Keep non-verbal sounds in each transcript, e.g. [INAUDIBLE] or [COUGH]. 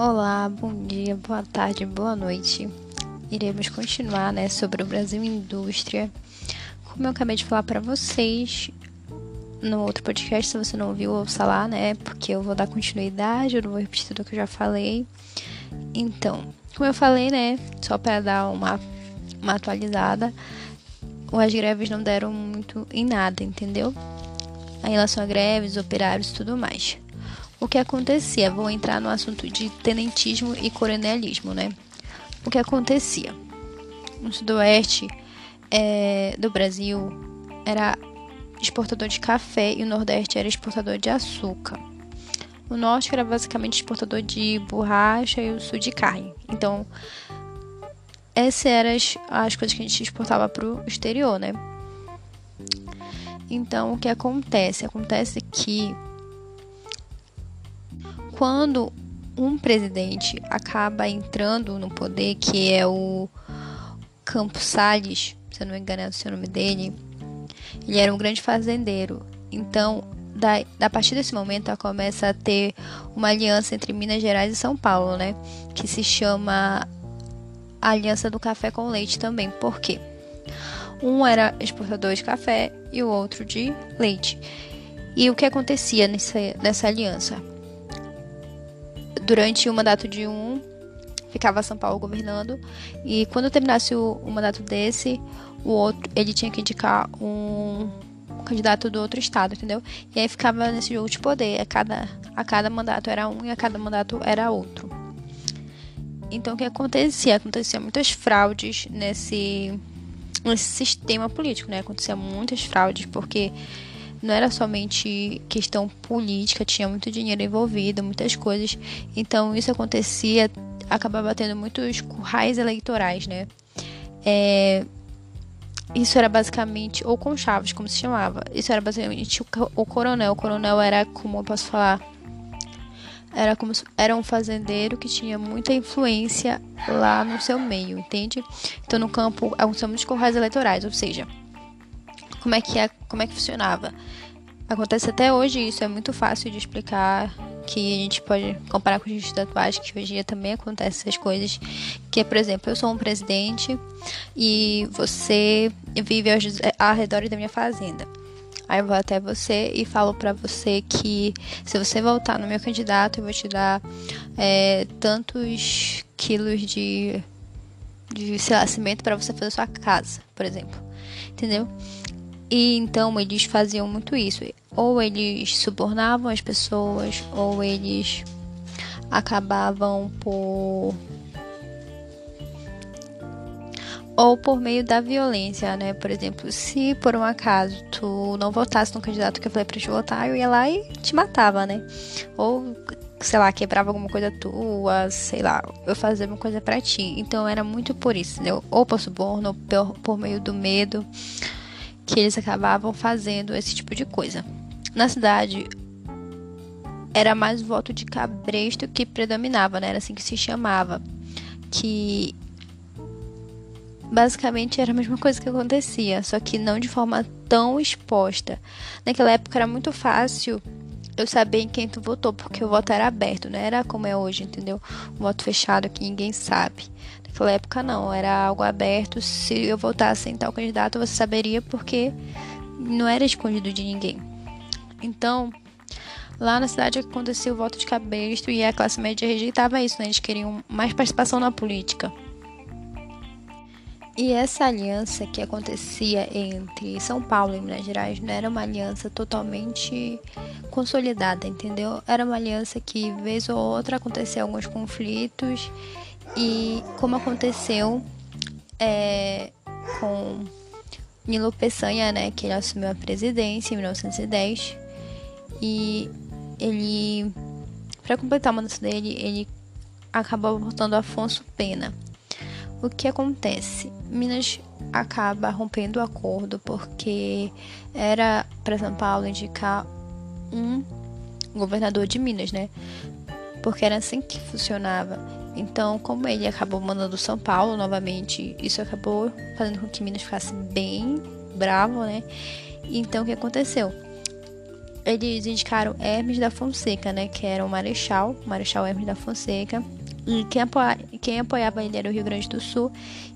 Olá, bom dia, boa tarde, boa noite. Iremos continuar, né, sobre o Brasil Indústria. Como eu acabei de falar para vocês no outro podcast, se você não ouviu, ouça lá, né, porque eu vou dar continuidade, eu não vou repetir tudo que eu já falei. Então, como eu falei, né, só para dar uma, uma atualizada, as greves não deram muito em nada, entendeu? Em relação a greves, operários e tudo mais o que acontecia? Vou entrar no assunto de tenentismo e coronelismo, né? O que acontecia? No sudoeste é, do Brasil era exportador de café e o nordeste era exportador de açúcar. O norte era basicamente exportador de borracha e o sul de carne. Então, essas eram as, as coisas que a gente exportava para o exterior, né? Então, o que acontece? Acontece que quando um presidente acaba entrando no poder, que é o Campos Salles, se eu não me engano é o seu nome dele, ele era um grande fazendeiro. Então, da, a partir desse momento, começa a ter uma aliança entre Minas Gerais e São Paulo, né? Que se chama Aliança do Café com Leite também. Por quê? Um era exportador de café e o outro de leite. E o que acontecia nessa, nessa aliança? Durante o mandato de um, ficava São Paulo governando, e quando terminasse o, o mandato desse, o outro, ele tinha que indicar um candidato do outro estado, entendeu? E aí ficava nesse jogo de poder, a cada, a cada mandato era um e a cada mandato era outro. Então o que acontecia? Acontecia muitas fraudes nesse, nesse sistema político, né? Acontecia muitas fraudes, porque não era somente questão política, tinha muito dinheiro envolvido, muitas coisas. Então isso acontecia, acabava tendo muitos currais eleitorais, né? É, isso era basicamente, ou com chaves, como se chamava. Isso era basicamente o, o coronel. O coronel era, como eu posso falar, era como era um fazendeiro que tinha muita influência lá no seu meio, entende? Então no campo aconteciam muitos currais eleitorais, ou seja, como é que é, como é que funcionava. Acontece até hoje isso, é muito fácil de explicar que a gente pode comparar com o justiça atuais, que hoje em dia também acontece essas coisas, que por exemplo, eu sou um presidente e você vive ao redor da minha fazenda. Aí eu vou até você e falo para você que se você voltar no meu candidato, eu vou te dar é, tantos quilos de, de sei lá, cimento para você fazer sua casa, por exemplo. Entendeu? E então eles faziam muito isso. Ou eles subornavam as pessoas, ou eles acabavam por. Ou por meio da violência, né? Por exemplo, se por um acaso tu não votasse no candidato que eu falei pra te votar, eu ia lá e te matava, né? Ou, sei lá, quebrava alguma coisa tua, sei lá, eu fazia uma coisa para ti. Então era muito por isso, entendeu? Ou por suborno, ou por meio do medo que eles acabavam fazendo esse tipo de coisa. Na cidade, era mais o voto de cabresto que predominava, né? Era assim que se chamava. Que basicamente era a mesma coisa que acontecia, só que não de forma tão exposta. Naquela época era muito fácil eu saber em quem tu votou, porque o voto era aberto, não era como é hoje, entendeu? Um voto fechado que ninguém sabe. Naquela época não, era algo aberto. Se eu votasse em tal candidato, você saberia porque não era escondido de ninguém. Então, lá na cidade aconteceu o voto de cabresto e a classe média rejeitava isso, né? Eles queriam mais participação na política. E essa aliança que acontecia entre São Paulo e Minas Gerais não era uma aliança totalmente consolidada, entendeu? Era uma aliança que, vez ou outra, acontecia alguns conflitos e como aconteceu é, com Nilo Peçanha, né, que ele assumiu a presidência em 1910 e ele, para completar o mandato dele, ele acabou votando Afonso Pena. O que acontece? Minas acaba rompendo o acordo porque era para São Paulo indicar um governador de Minas, né? Porque era assim que funcionava. Então, como ele acabou mandando São Paulo novamente, isso acabou fazendo com que Minas ficasse bem bravo, né? Então, o que aconteceu? eles indicaram Hermes da Fonseca, né? Que era o Marechal, Marechal Hermes da Fonseca. E quem, apoia, quem apoiava ele era o Rio Grande do Sul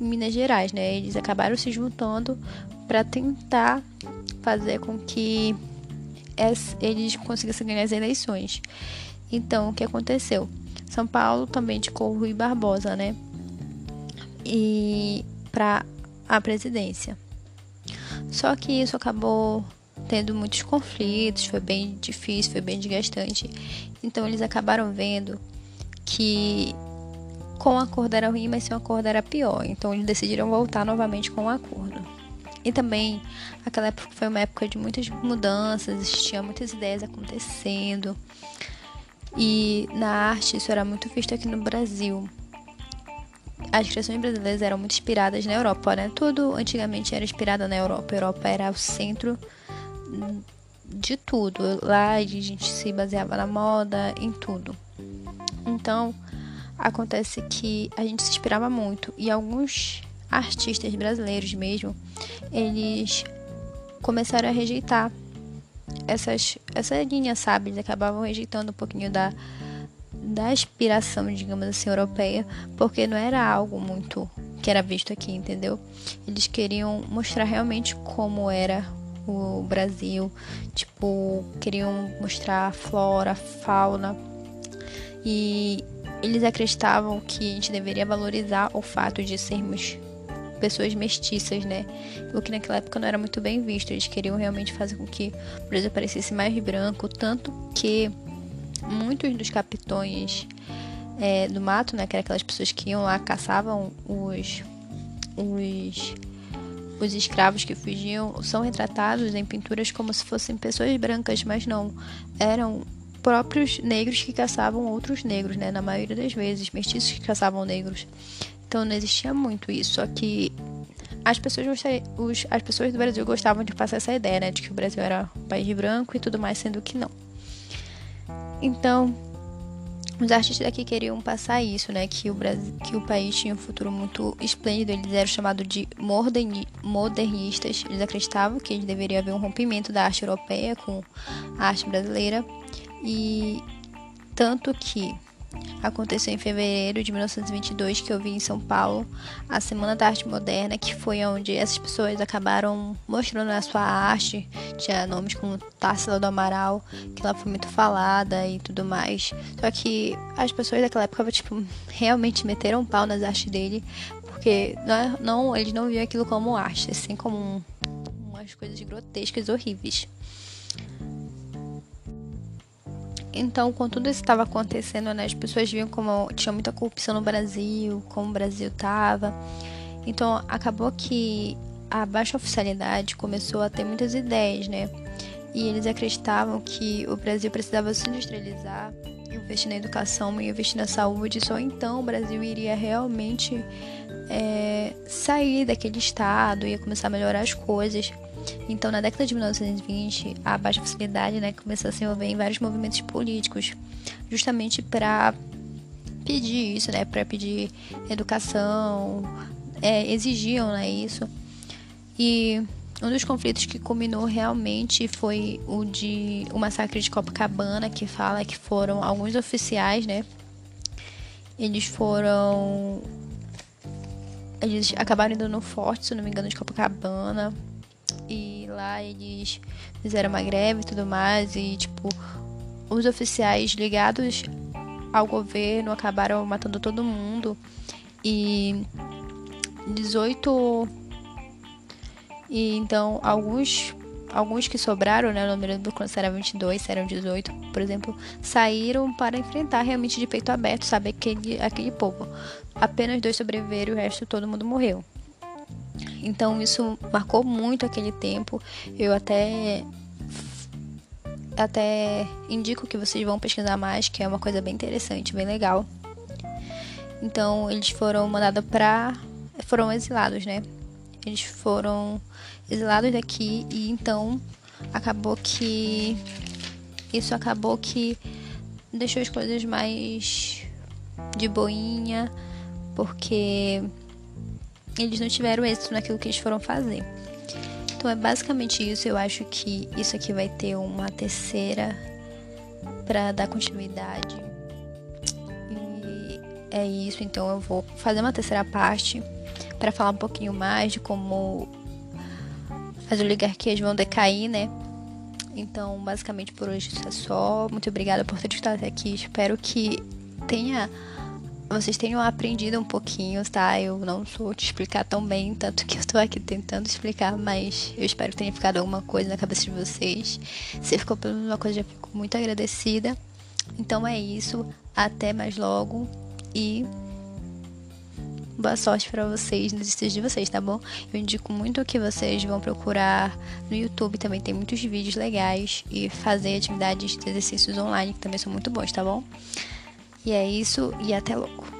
e Minas Gerais, né? Eles acabaram se juntando para tentar fazer com que eles conseguissem ganhar as eleições. Então, o que aconteceu? São Paulo também indicou o Rui Barbosa, né? E para a presidência. Só que isso acabou tendo muitos conflitos, foi bem difícil, foi bem desgastante. Então eles acabaram vendo que com o acordo era ruim, mas sem o acordo era pior. Então eles decidiram voltar novamente com o acordo. E também aquela época foi uma época de muitas mudanças, tinha muitas ideias acontecendo. E na arte isso era muito visto aqui no Brasil. As criações brasileiras eram muito inspiradas na Europa, né? Tudo antigamente era inspirado na Europa. A Europa era o centro de tudo. Lá a gente se baseava na moda, em tudo. Então, acontece que a gente se inspirava muito e alguns artistas brasileiros mesmo, eles começaram a rejeitar essas essa linha, sabe? Eles acabavam rejeitando um pouquinho da da inspiração, digamos assim, europeia, porque não era algo muito que era visto aqui, entendeu? Eles queriam mostrar realmente como era o Brasil, tipo, queriam mostrar a flora, a fauna. E eles acreditavam que a gente deveria valorizar o fato de sermos pessoas mestiças, né? O que naquela época não era muito bem visto. Eles queriam realmente fazer com que o Brasil parecesse mais branco, tanto que muitos dos capitões é, do mato, né? Que eram aquelas pessoas que iam lá, caçavam os, os os escravos que fugiam são retratados em pinturas como se fossem pessoas brancas, mas não. Eram próprios negros que caçavam outros negros, né? Na maioria das vezes, mestiços que caçavam negros. Então não existia muito isso. Só que as pessoas, os, as pessoas do Brasil gostavam de passar essa ideia, né? De que o Brasil era um país branco e tudo mais, sendo que não. Então, os artistas daqui queriam passar isso, né? Que o, Brasil, que o país tinha um futuro muito esplêndido. Eles eram chamados de modernistas. Eles acreditavam que deveria haver um rompimento da arte europeia com a arte brasileira. E tanto que aconteceu em fevereiro de 1922 que eu vi em São Paulo a Semana da Arte Moderna, que foi onde essas pessoas acabaram mostrando a sua arte. Tinha nomes como Társila do Amaral, que ela foi muito falada e tudo mais. Só que as pessoas daquela época tipo [LAUGHS] realmente meteram um pau nas artes dele, porque não, é, não eles não viam aquilo como arte, assim como um, umas coisas grotescas, horríveis. Então, quando tudo isso estava acontecendo, né, as pessoas viam como tinha muita corrupção no Brasil, como o Brasil estava. Então, acabou que a baixa oficialidade começou a ter muitas ideias, né? E eles acreditavam que o Brasil precisava se industrializar, investir na educação e investir na saúde, só então o Brasil iria realmente é, sair daquele estado, ia começar a melhorar as coisas. Então, na década de 1920, a baixa facilidade né, começou a se envolver em vários movimentos políticos, justamente para pedir isso, né, para pedir educação, é, exigiam né, isso. E um dos conflitos que culminou realmente foi o de o massacre de Copacabana, que fala que foram alguns oficiais, né? Eles foram eles acabaram indo no forte, se não me engano, de Copacabana e lá eles fizeram uma greve e tudo mais e tipo os oficiais ligados ao governo acabaram matando todo mundo e 18 e então alguns alguns que sobraram, né, não me lembro quando era 22, se eram 18, por exemplo, saíram para enfrentar realmente de peito aberto, sabe, aquele, aquele povo. Apenas dois sobreviveram o resto todo mundo morreu. Então isso marcou muito aquele tempo. Eu até até indico que vocês vão pesquisar mais, que é uma coisa bem interessante, bem legal. Então eles foram mandados para foram exilados, né? Eles foram exilados daqui e então acabou que isso acabou que deixou as coisas mais de boinha, porque eles não tiveram êxito naquilo que eles foram fazer. Então é basicamente isso. Eu acho que isso aqui vai ter uma terceira para dar continuidade. E é isso. Então eu vou fazer uma terceira parte para falar um pouquinho mais de como as oligarquias vão decair, né? Então, basicamente por hoje isso é só. Muito obrigada por ter estado até aqui. Espero que tenha vocês tenham aprendido um pouquinho, tá? Eu não sou te explicar tão bem, tanto que eu tô aqui tentando explicar, mas eu espero que tenha ficado alguma coisa na cabeça de vocês. Se ficou pelo menos uma coisa, já fico muito agradecida. Então é isso. Até mais logo e boa sorte para vocês nos estudos de vocês, tá bom? Eu indico muito que vocês vão procurar no YouTube, também tem muitos vídeos legais e fazer atividades de exercícios online que também são muito bons, tá bom? E é isso e até logo.